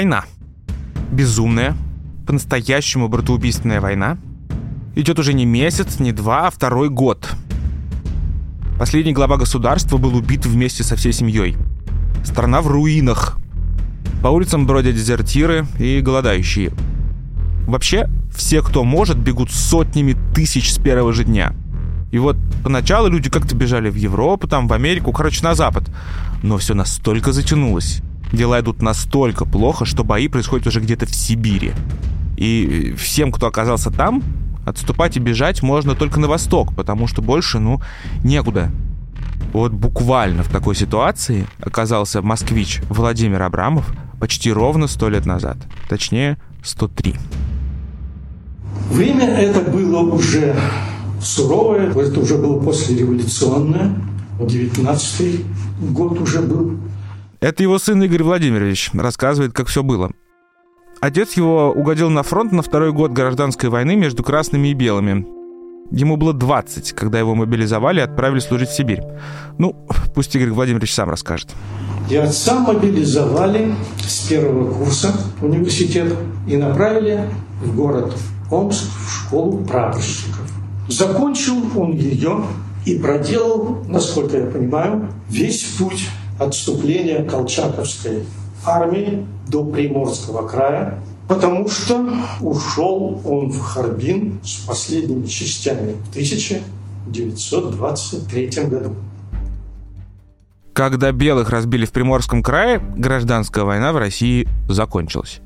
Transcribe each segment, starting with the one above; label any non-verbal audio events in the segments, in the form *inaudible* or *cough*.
Война. Безумная, по-настоящему братоубийственная война. Идет уже не месяц, не два, а второй год. Последний глава государства был убит вместе со всей семьей. Страна в руинах. По улицам бродят дезертиры и голодающие. Вообще, все, кто может, бегут сотнями тысяч с первого же дня. И вот поначалу люди как-то бежали в Европу, там, в Америку, короче, на Запад. Но все настолько затянулось. Дела идут настолько плохо, что бои происходят уже где-то в Сибири. И всем, кто оказался там, отступать и бежать можно только на восток, потому что больше, ну, некуда. Вот буквально в такой ситуации оказался москвич Владимир Абрамов почти ровно сто лет назад. Точнее, 103. Время это было уже суровое, это уже было послереволюционное, 19 год уже был. Это его сын Игорь Владимирович рассказывает, как все было. Отец его угодил на фронт на второй год гражданской войны между красными и белыми. Ему было 20, когда его мобилизовали и отправили служить в Сибирь. Ну, пусть Игорь Владимирович сам расскажет. И отца мобилизовали с первого курса университета и направили в город Омск в школу прапорщиков. Закончил он ее и проделал, насколько я понимаю, весь путь отступления Колчаковской армии до Приморского края, потому что ушел он в Харбин с последними частями в 1923 году. Когда белых разбили в Приморском крае, гражданская война в России закончилась.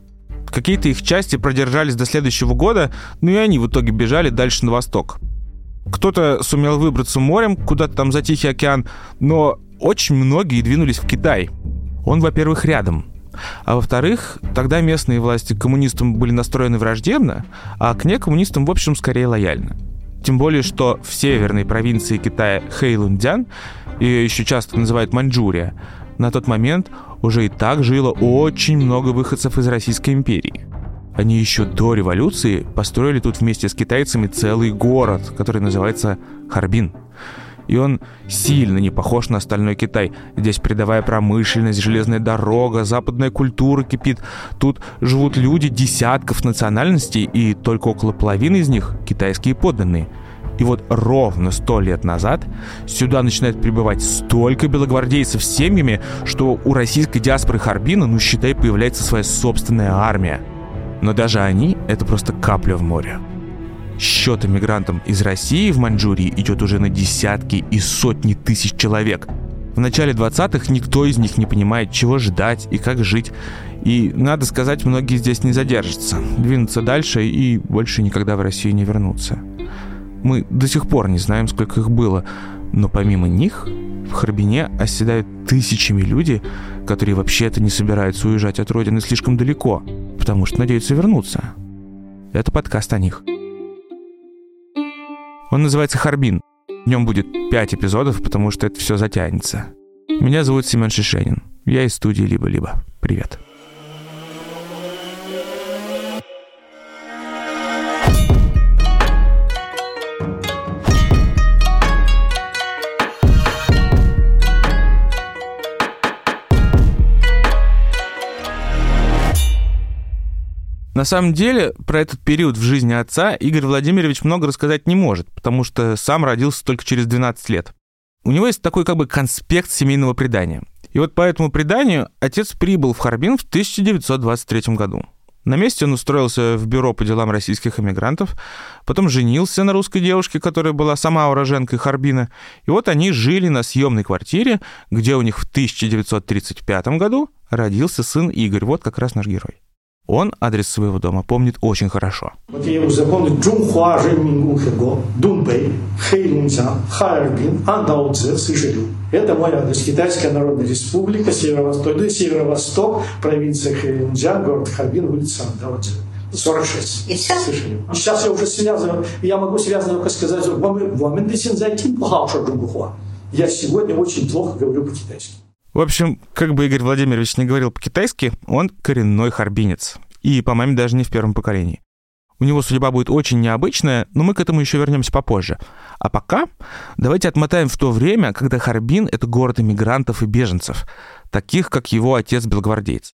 Какие-то их части продержались до следующего года, но и они в итоге бежали дальше на восток. Кто-то сумел выбраться морем куда-то там за Тихий океан, но очень многие двинулись в Китай. Он, во-первых, рядом. А во-вторых, тогда местные власти к коммунистам были настроены враждебно, а к некоммунистам, в общем, скорее лояльно. Тем более, что в северной провинции Китая Хэйлунцзян, ее еще часто называют Маньчжурия, на тот момент уже и так жило очень много выходцев из Российской империи. Они еще до революции построили тут вместе с китайцами целый город, который называется Харбин. И он сильно не похож на остальной Китай. Здесь передовая промышленность, железная дорога, западная культура кипит. Тут живут люди десятков национальностей, и только около половины из них китайские подданные – и вот ровно сто лет назад сюда начинает прибывать столько белогвардейцев с семьями, что у российской диаспоры Харбина, ну считай, появляется своя собственная армия. Но даже они — это просто капля в море. Счет иммигрантам из России в Маньчжурии идет уже на десятки и сотни тысяч человек. В начале 20-х никто из них не понимает, чего ждать и как жить. И, надо сказать, многие здесь не задержатся, двинутся дальше и больше никогда в Россию не вернутся. Мы до сих пор не знаем, сколько их было, но помимо них в Харбине оседают тысячами люди, которые вообще-то не собираются уезжать от родины слишком далеко, потому что надеются вернуться. Это подкаст о них. Он называется «Харбин». В нем будет пять эпизодов, потому что это все затянется. Меня зовут Семен Шишенин. Я из студии «Либо-либо». Привет. На самом деле, про этот период в жизни отца Игорь Владимирович много рассказать не может, потому что сам родился только через 12 лет. У него есть такой как бы конспект семейного предания. И вот по этому преданию отец прибыл в Харбин в 1923 году. На месте он устроился в бюро по делам российских эмигрантов, потом женился на русской девушке, которая была сама уроженкой Харбина, и вот они жили на съемной квартире, где у них в 1935 году родился сын Игорь, вот как раз наш герой. Он адрес своего дома помнит очень хорошо. Вот я его запомнил. Чунхуа Ренмингухего, Дунбэй, Хэйлунцзян, Хайрбин, Андаудзе, Сыжелю. Это мой адрес. Китайская Народная Республика, Северо-Восток, да, Северо-Восток, провинция Хэйлунцзян, город Харбин, улица Андаудзе. 46. И? Слышали. Сейчас я уже связываю, я могу связано только сказать, я сегодня очень плохо говорю по-китайски. В общем, как бы Игорь Владимирович не говорил по-китайски, он коренной харбинец. И по маме даже не в первом поколении. У него судьба будет очень необычная, но мы к этому еще вернемся попозже. А пока давайте отмотаем в то время, когда Харбин — это город иммигрантов и беженцев, таких, как его отец-белгвардеец.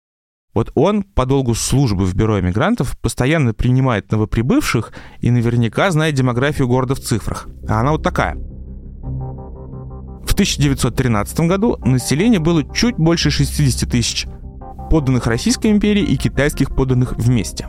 Вот он по долгу службы в бюро эмигрантов постоянно принимает новоприбывших и наверняка знает демографию города в цифрах. А она вот такая. В 1913 году население было чуть больше 60 тысяч, подданных Российской империи и китайских подданных вместе.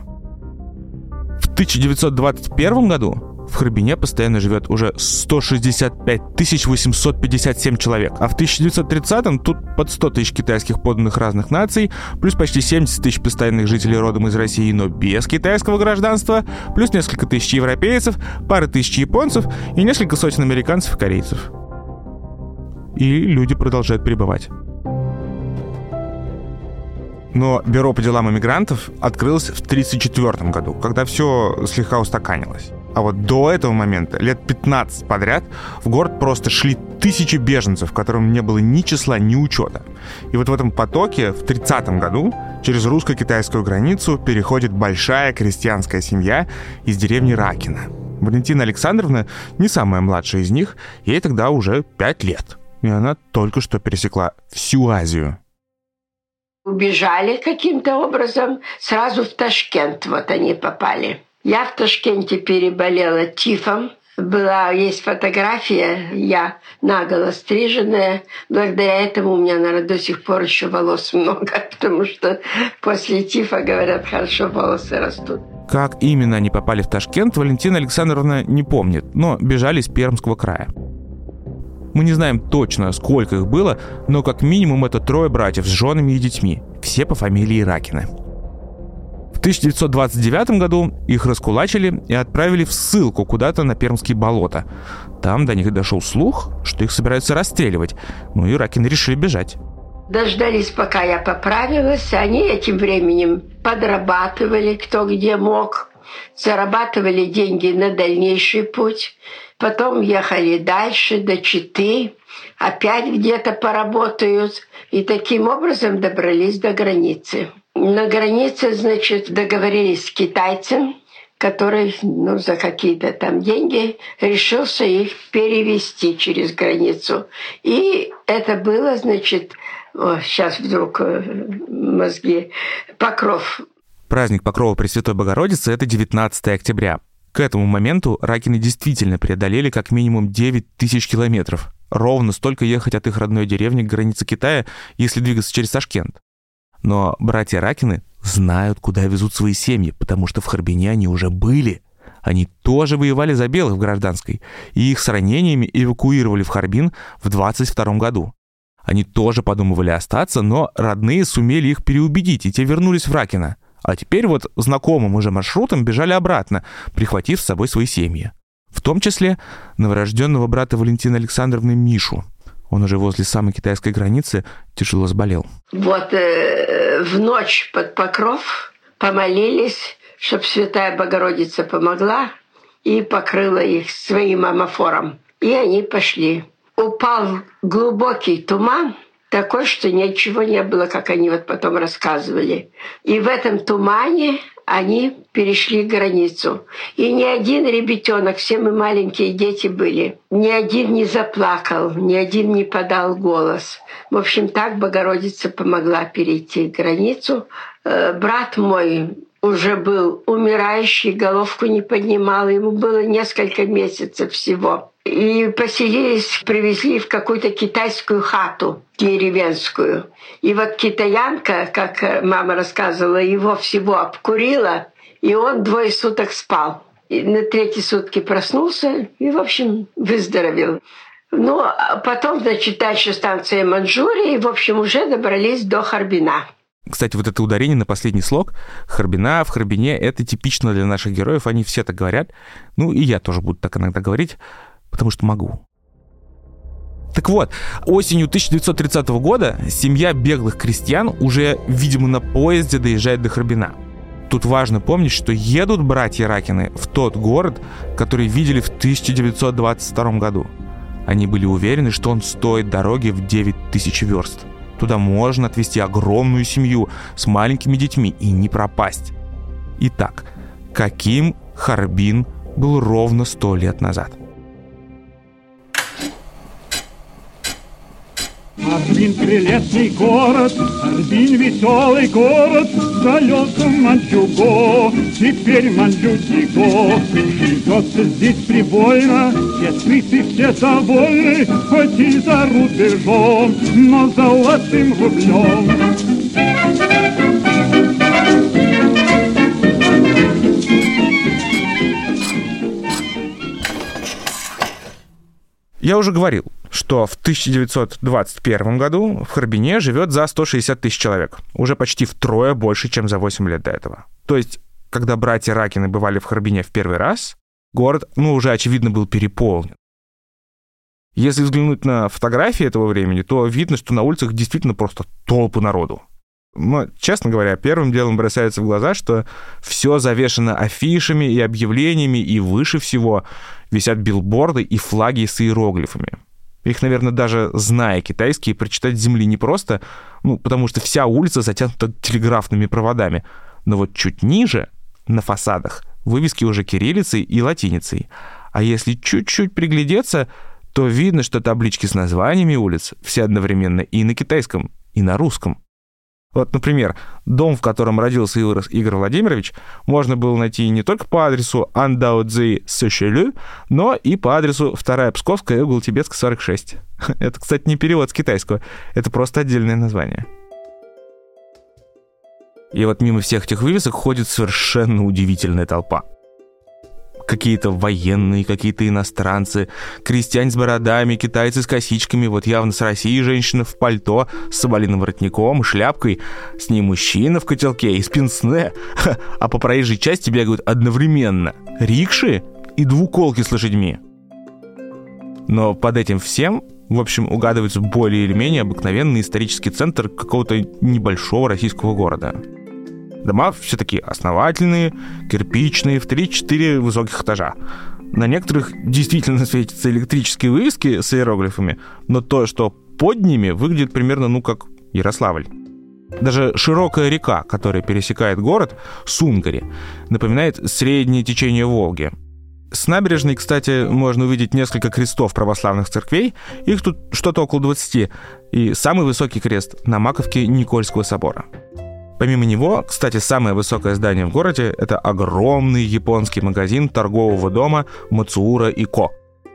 В 1921 году в Харбине постоянно живет уже 165 857 человек, а в 1930-м тут под 100 тысяч китайских подданных разных наций, плюс почти 70 тысяч постоянных жителей родом из России, но без китайского гражданства, плюс несколько тысяч европейцев, пары тысяч японцев и несколько сотен американцев и корейцев. И люди продолжают пребывать. Но бюро по делам иммигрантов открылось в 1934 году, когда все слегка устаканилось. А вот до этого момента, лет 15 подряд, в город просто шли тысячи беженцев, которым не было ни числа, ни учета. И вот в этом потоке в 30 году через русско-китайскую границу переходит большая крестьянская семья из деревни Ракина. Валентина Александровна не самая младшая из них, ей тогда уже 5 лет. И она только что пересекла всю Азию. Убежали каким-то образом, сразу в Ташкент вот они попали. Я в Ташкенте переболела тифом. Была, есть фотография, я наголо стриженная. Благодаря этому у меня, наверное, до сих пор еще волос много, *laughs* потому что после тифа, говорят, хорошо волосы растут. Как именно они попали в Ташкент, Валентина Александровна не помнит, но бежали из Пермского края. Мы не знаем точно, сколько их было, но как минимум это трое братьев с женами и детьми, все по фамилии Ракины. В 1929 году их раскулачили и отправили в ссылку куда-то на Пермские болота. Там до них дошел слух, что их собираются расстреливать, ну и Ракины решили бежать. Дождались, пока я поправилась. Они этим временем подрабатывали, кто где мог. Зарабатывали деньги на дальнейший путь. Потом ехали дальше, до Читы. Опять где-то поработают. И таким образом добрались до границы. На границе, значит, договорились с китайцем, который ну, за какие-то там деньги решился их перевести через границу. И это было, значит, о, сейчас вдруг э, мозги, Покров. Праздник Покрова Пресвятой Богородицы – это 19 октября. К этому моменту Ракины действительно преодолели как минимум 9 тысяч километров. Ровно столько ехать от их родной деревни к границе Китая, если двигаться через Ташкент. Но братья Ракины знают, куда везут свои семьи, потому что в Харбине они уже были. Они тоже воевали за белых в гражданской, и их с ранениями эвакуировали в Харбин в 22 году. Они тоже подумывали остаться, но родные сумели их переубедить, и те вернулись в Ракино. А теперь вот знакомым уже маршрутом бежали обратно, прихватив с собой свои семьи. В том числе новорожденного брата Валентины Александровны Мишу – он уже возле самой китайской границы тяжело заболел. Вот э, в ночь под покров помолились, чтобы Святая Богородица помогла и покрыла их своим амофором. И они пошли. Упал глубокий туман, такой, что ничего не было, как они вот потом рассказывали. И в этом тумане они перешли границу. И ни один ребятенок, все мы маленькие дети были, ни один не заплакал, ни один не подал голос. В общем, так Богородица помогла перейти границу. Э, брат мой уже был умирающий, головку не поднимал, ему было несколько месяцев всего. И поселились, привезли в какую-то китайскую хату деревенскую. И вот китаянка, как мама рассказывала, его всего обкурила, и он двое суток спал. И на третьи сутки проснулся и, в общем, выздоровел. Ну, а потом, значит, дальше станция Манчжурия, и, в общем, уже добрались до Харбина. Кстати, вот это ударение на последний слог Харбина в Харбине, это типично для наших героев, они все так говорят. Ну, и я тоже буду так иногда говорить, потому что могу. Так вот, осенью 1930 года семья беглых крестьян уже, видимо, на поезде доезжает до Харбина. Тут важно помнить, что едут братья Ракины в тот город, который видели в 1922 году. Они были уверены, что он стоит дороги в 9000 верст. Туда можно отвезти огромную семью с маленькими детьми и не пропасть. Итак, каким Харбин был ровно сто лет назад? Харбин прелестный город, Харбин веселый город, в далеком Манчуго, теперь Манчутиго. Живется здесь прибольно, все сыты, все довольны, хоть и за рубежом, но золотым рублем. Я уже говорил, что в 1921 году в Харбине живет за 160 тысяч человек. Уже почти втрое больше, чем за 8 лет до этого. То есть, когда братья Ракины бывали в Харбине в первый раз, город, ну, уже очевидно был переполнен. Если взглянуть на фотографии этого времени, то видно, что на улицах действительно просто толпы народу. Но, честно говоря, первым делом бросается в глаза, что все завешено афишами и объявлениями, и выше всего висят билборды и флаги с иероглифами. Их, наверное, даже зная китайский, прочитать с земли непросто, ну, потому что вся улица затянута телеграфными проводами. Но вот чуть ниже, на фасадах, вывески уже кириллицей и латиницей. А если чуть-чуть приглядеться, то видно, что таблички с названиями улиц все одновременно и на китайском, и на русском. Вот, например, дом, в котором родился и вырос Игорь Владимирович, можно было найти не только по адресу Андаудзи Сочелю, но и по адресу 2 Псковская, угол Тибетска, 46. *laughs* Это, кстати, не перевод с китайского, это просто отдельное название. И вот мимо всех этих вывесок ходит совершенно удивительная толпа какие-то военные, какие-то иностранцы, крестьяне с бородами, китайцы с косичками, вот явно с России женщина в пальто, с соболиным воротником, шляпкой, с ней мужчина в котелке и спинсне, а по проезжей части бегают одновременно рикши и двуколки с лошадьми. Но под этим всем, в общем, угадывается более или менее обыкновенный исторический центр какого-то небольшого российского города – Дома все такие основательные, кирпичные, в 3-4 высоких этажа. На некоторых действительно *laughs* светятся электрические вывески с иероглифами, но то, что под ними, выглядит примерно, ну, как Ярославль. Даже широкая река, которая пересекает город, Сунгари, напоминает среднее течение Волги. С набережной, кстати, можно увидеть несколько крестов православных церквей, их тут что-то около 20, и самый высокий крест на Маковке Никольского собора. Помимо него, кстати, самое высокое здание в городе — это огромный японский магазин торгового дома Мацуура и Ко.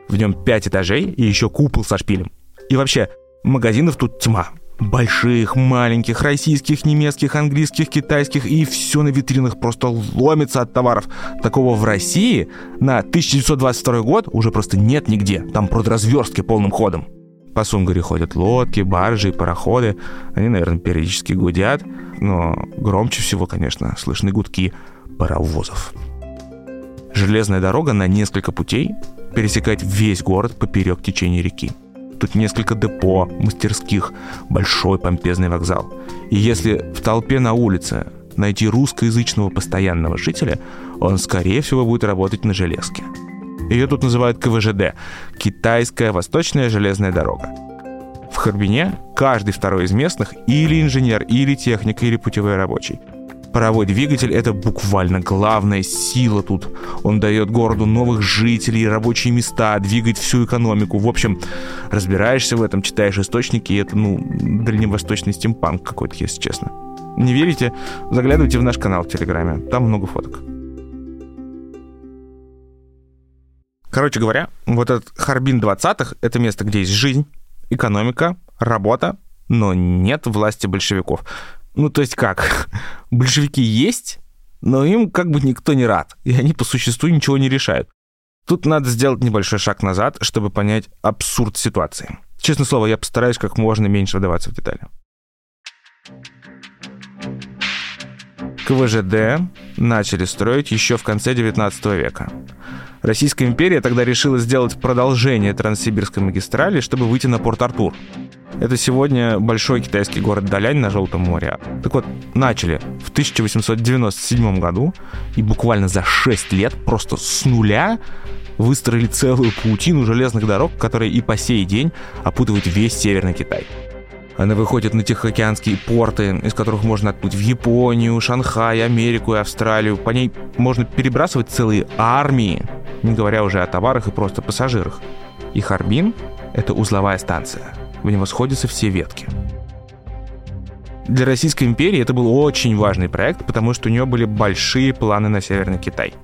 В нем пять этажей и еще купол со шпилем. И вообще, магазинов тут тьма. Больших, маленьких, российских, немецких, английских, китайских, и все на витринах просто ломится от товаров. Такого в России на 1922 год уже просто нет нигде. Там продразверстки полным ходом. По Сунгаре ходят лодки, баржи, пароходы. Они, наверное, периодически гудят, но громче всего, конечно, слышны гудки паровозов. Железная дорога на несколько путей пересекает весь город поперек течения реки. Тут несколько депо, мастерских, большой помпезный вокзал. И если в толпе на улице найти русскоязычного постоянного жителя, он, скорее всего, будет работать на железке – ее тут называют КВЖД – Китайская Восточная железная дорога. В Харбине каждый второй из местных или инженер, или техник, или путевой рабочий. Паровой двигатель — это буквально главная сила тут. Он дает городу новых жителей, рабочие места, двигает всю экономику. В общем, разбираешься в этом, читаешь источники, и это, ну, дальневосточный стимпанк какой-то, если честно. Не верите? Заглядывайте в наш канал в Телеграме, там много фоток. Короче говоря, вот этот Харбин 20-х — это место, где есть жизнь, экономика, работа, но нет власти большевиков. Ну, то есть как? *laughs* Большевики есть, но им как бы никто не рад, и они по существу ничего не решают. Тут надо сделать небольшой шаг назад, чтобы понять абсурд ситуации. Честное слово, я постараюсь как можно меньше вдаваться в детали. КВЖД начали строить еще в конце 19 века. Российская империя тогда решила сделать продолжение Транссибирской магистрали, чтобы выйти на Порт-Артур. Это сегодня большой китайский город Далянь на Желтом море. Так вот, начали в 1897 году и буквально за 6 лет просто с нуля выстроили целую паутину железных дорог, которые и по сей день опутывают весь Северный Китай. Она выходит на Тихоокеанские порты, из которых можно отплыть в Японию, Шанхай, Америку и Австралию. По ней можно перебрасывать целые армии, не говоря уже о товарах и просто пассажирах. И Харбин — это узловая станция. в него сходятся все ветки. Для Российской империи это был очень важный проект, потому что у нее были большие планы на Северный Китай.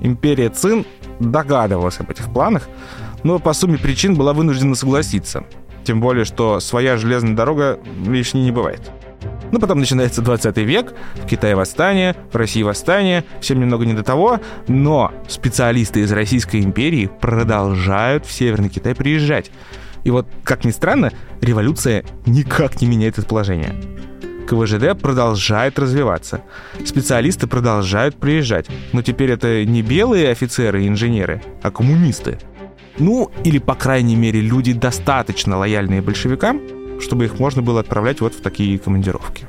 Империя Цин догадывалась об этих планах, но по сумме причин была вынуждена согласиться. Тем более, что своя железная дорога лишней не бывает. Ну, потом начинается 20 век, в Китае восстание, в России восстание, всем немного не до того, но специалисты из Российской империи продолжают в Северный Китай приезжать. И вот, как ни странно, революция никак не меняет это положение. КВЖД продолжает развиваться. Специалисты продолжают приезжать. Но теперь это не белые офицеры и инженеры, а коммунисты. Ну, или, по крайней мере, люди достаточно лояльные большевикам, чтобы их можно было отправлять вот в такие командировки.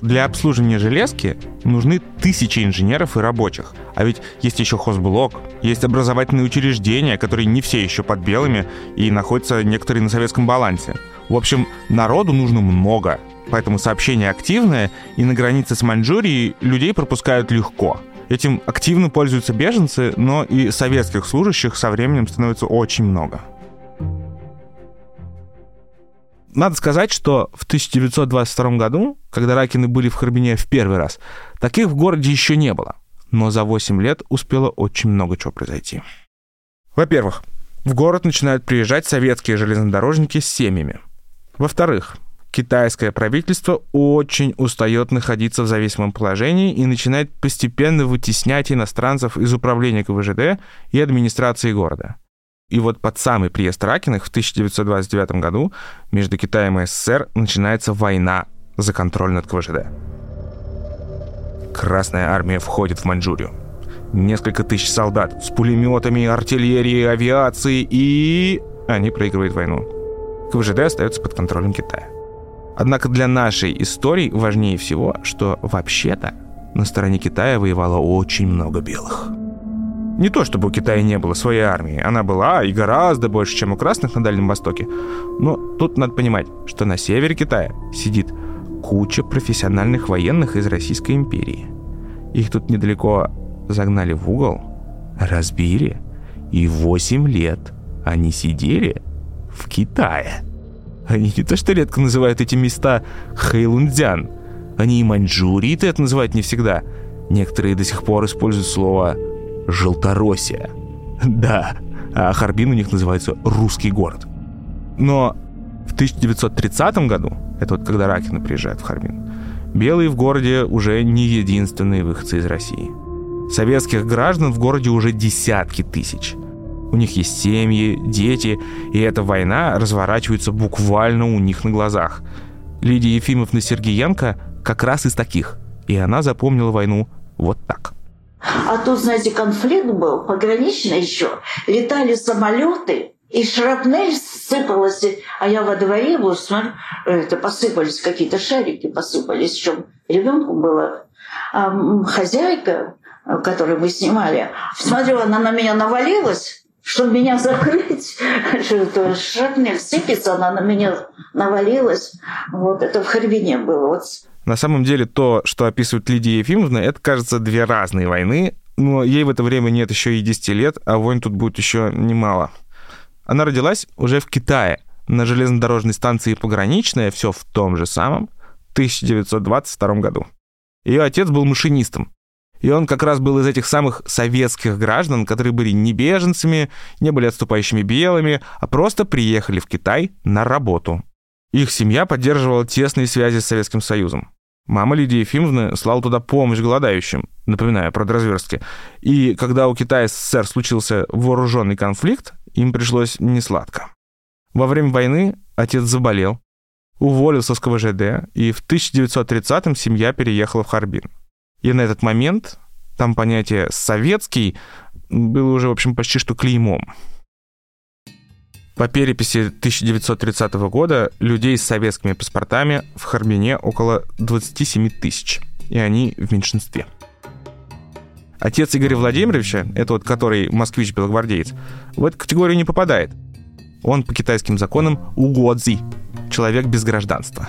Для обслуживания железки нужны тысячи инженеров и рабочих. А ведь есть еще хозблок, есть образовательные учреждения, которые не все еще под белыми и находятся некоторые на советском балансе. В общем, народу нужно много, поэтому сообщение активное, и на границе с Маньчжурией людей пропускают легко. Этим активно пользуются беженцы, но и советских служащих со временем становится очень много. Надо сказать, что в 1922 году, когда Ракины были в Харбине в первый раз, таких в городе еще не было. Но за 8 лет успело очень много чего произойти. Во-первых, в город начинают приезжать советские железнодорожники с семьями. Во-вторых, китайское правительство очень устает находиться в зависимом положении и начинает постепенно вытеснять иностранцев из управления КВЖД и администрации города. И вот под самый приезд Ракиных в 1929 году между Китаем и СССР начинается война за контроль над КВЖД. Красная армия входит в Маньчжурию. Несколько тысяч солдат с пулеметами, артиллерией, авиацией и... Они проигрывают войну. КВЖД остается под контролем Китая. Однако для нашей истории важнее всего, что вообще-то на стороне Китая воевало очень много белых. Не то чтобы у Китая не было своей армии, она была и гораздо больше, чем у красных на Дальнем Востоке. Но тут надо понимать, что на севере Китая сидит куча профессиональных военных из Российской империи. Их тут недалеко загнали в угол, разбили, и 8 лет они сидели в Китае. Они не то что редко называют эти места Хэйлунцзян, они и Маньчжурии это называют не всегда. Некоторые до сих пор используют слово Желтороссия. Да, а Харбин у них называется «русский город». Но в 1930 году, это вот когда Ракины приезжают в Харбин, белые в городе уже не единственные выходцы из России. Советских граждан в городе уже десятки тысяч. У них есть семьи, дети, и эта война разворачивается буквально у них на глазах. Лидия Ефимовна Сергеенко как раз из таких, и она запомнила войну вот так. А тут, знаете, конфликт был, пограничный еще. Летали самолеты, и шрапнель сыпалась. А я во дворе вот смотрю, это посыпались какие-то шарики, посыпались. Причем ребенку было. А хозяйка, которую мы снимали, смотрю, она на меня навалилась, чтобы меня закрыть, *laughs* шрапнель сыпется, она на меня навалилась. Вот это в Харбине было. Вот на самом деле то, что описывает Лидия Ефимовна, это, кажется, две разные войны, но ей в это время нет еще и 10 лет, а войн тут будет еще немало. Она родилась уже в Китае, на железнодорожной станции «Пограничная», все в том же самом, 1922 году. Ее отец был машинистом, и он как раз был из этих самых советских граждан, которые были не беженцами, не были отступающими белыми, а просто приехали в Китай на работу. Их семья поддерживала тесные связи с Советским Союзом. Мама Лидии Ефимовны слала туда помощь голодающим, напоминаю про разверстки. И когда у Китая с СССР случился вооруженный конфликт, им пришлось несладко. Во время войны отец заболел, уволился с КВЖД, и в 1930-м семья переехала в Харбин. И на этот момент там понятие «советский» было уже, в общем, почти что клеймом. По переписи 1930 года людей с советскими паспортами в Харбине около 27 тысяч, и они в меньшинстве. Отец Игоря Владимировича, это вот который москвич-белогвардеец, в эту категорию не попадает. Он по китайским законам угодзи, человек без гражданства.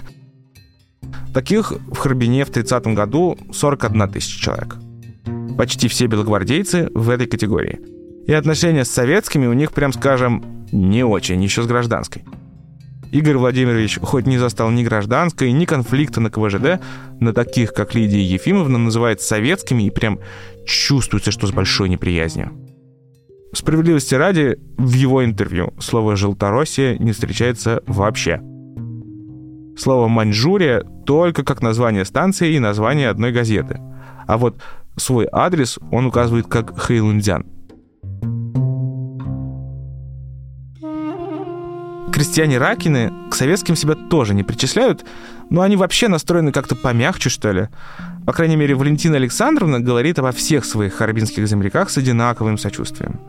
Таких в Харбине в 30 году 41 тысяча человек. Почти все белогвардейцы в этой категории – и отношения с советскими у них, прям скажем, не очень, еще с гражданской. Игорь Владимирович хоть не застал ни гражданской, ни конфликта на КВЖД, но таких, как Лидия Ефимовна, называет советскими и прям чувствуется, что с большой неприязнью. Справедливости ради, в его интервью слово «желтороссия» не встречается вообще. Слово «Маньчжурия» только как название станции и название одной газеты. А вот свой адрес он указывает как Хэйлунцзян. Крестьяне Ракины к советским себя тоже не причисляют, но они вообще настроены как-то помягче, что ли. По крайней мере, Валентина Александровна говорит обо всех своих харбинских земляках с одинаковым сочувствием.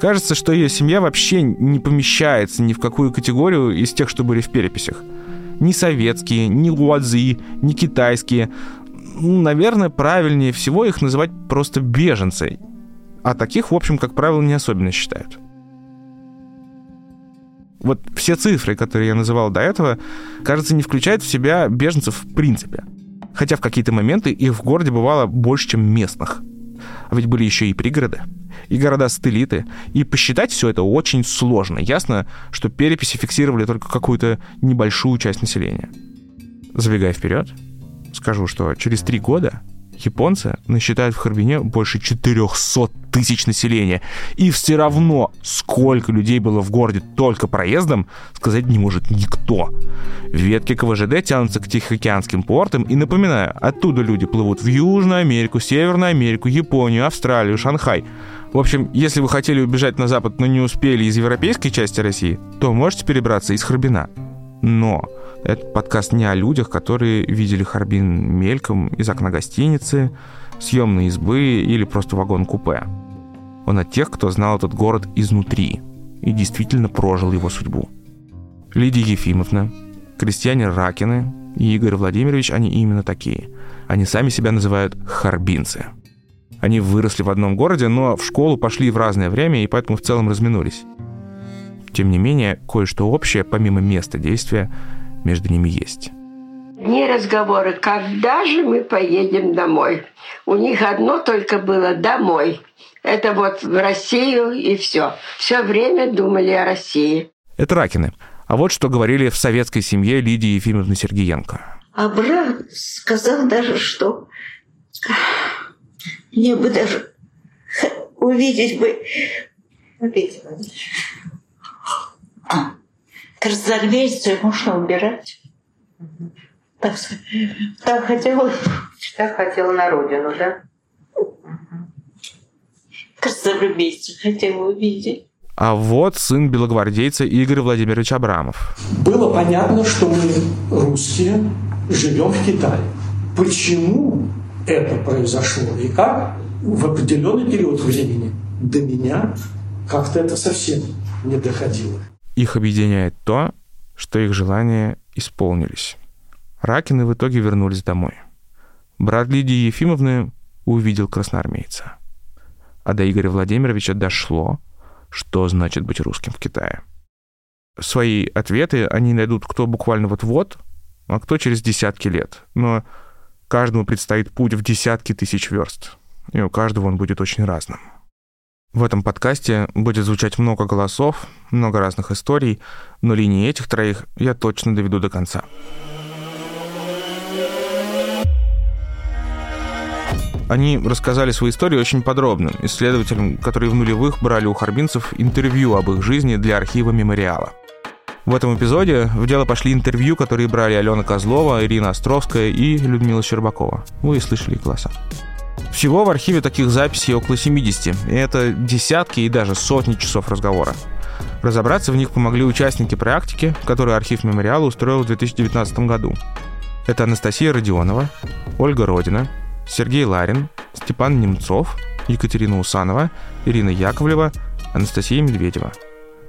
Кажется, что ее семья вообще не помещается ни в какую категорию из тех, что были в переписях. Ни советские, ни луадзи, ни китайские. Ну, наверное, правильнее всего их называть просто беженцы. А таких, в общем, как правило, не особенно считают. Вот все цифры, которые я называл до этого, кажется, не включают в себя беженцев в принципе. Хотя в какие-то моменты их в городе бывало больше, чем местных. А ведь были еще и пригороды, и города-сателлиты. И посчитать все это очень сложно. Ясно, что переписи фиксировали только какую-то небольшую часть населения. Забегая вперед, скажу, что через три года Японцы насчитают в Харбине больше 400 тысяч населения. И все равно, сколько людей было в городе только проездом, сказать не может никто. Ветки КВЖД тянутся к Тихоокеанским портам, и напоминаю, оттуда люди плывут в Южную Америку, Северную Америку, Японию, Австралию, Шанхай. В общем, если вы хотели убежать на запад, но не успели из европейской части России, то можете перебраться из Харбина. Но этот подкаст не о людях, которые видели Харбин мельком из окна гостиницы, съемной избы или просто вагон-купе. Он о тех, кто знал этот город изнутри и действительно прожил его судьбу. Лидия Ефимовна, крестьяне Ракины и Игорь Владимирович, они именно такие. Они сами себя называют харбинцы. Они выросли в одном городе, но в школу пошли в разное время и поэтому в целом разминулись. Тем не менее, кое-что общее, помимо места действия, между ними есть. Дни разговоры, когда же мы поедем домой. У них одно только было «домой». Это вот в Россию и все. Все время думали о России. Это Ракины. А вот что говорили в советской семье Лидии Ефимовны Сергеенко. А брат сказал даже, что мне бы даже увидеть бы... Увидеть красноармейцев можно убирать. Так, так хотела. Так хотела на родину, да? Красноармейцев хотела увидеть. А вот сын белогвардейца Игорь Владимирович Абрамов. Было понятно, что мы, русские, живем в Китае. Почему это произошло и как в определенный период времени до меня как-то это совсем не доходило. Их объединяет то, что их желания исполнились. Ракины в итоге вернулись домой. Брат Лидии Ефимовны увидел красноармейца. А до Игоря Владимировича дошло, что значит быть русским в Китае. Свои ответы они найдут кто буквально вот-вот, а кто через десятки лет. Но каждому предстоит путь в десятки тысяч верст. И у каждого он будет очень разным. В этом подкасте будет звучать много голосов, много разных историй, но линии этих троих я точно доведу до конца. Они рассказали свои истории очень подробно, исследователям, которые в нулевых брали у харбинцев интервью об их жизни для архива мемориала. В этом эпизоде в дело пошли интервью, которые брали Алена Козлова, Ирина Островская и Людмила Щербакова. Вы слышали их голоса. Всего в архиве таких записей около 70, и это десятки и даже сотни часов разговора. Разобраться в них помогли участники практики, которую архив мемориала устроил в 2019 году. Это Анастасия Родионова, Ольга Родина, Сергей Ларин, Степан Немцов, Екатерина Усанова, Ирина Яковлева, Анастасия Медведева.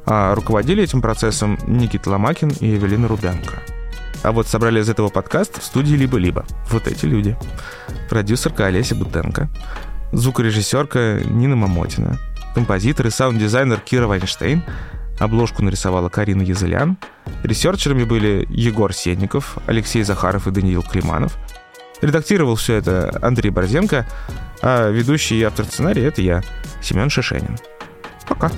А руководили этим процессом Никита Ломакин и Эвелина Рубянко – а вот собрали из этого подкаст в студии «Либо-либо». Вот эти люди. Продюсерка Олеся Бутенко, звукорежиссерка Нина Мамотина, композитор и саунд-дизайнер Кира Вайнштейн, обложку нарисовала Карина Язылян, ресерчерами были Егор Сенников, Алексей Захаров и Даниил Климанов, редактировал все это Андрей Борзенко, а ведущий и автор сценария — это я, Семен Шишенин. Пока.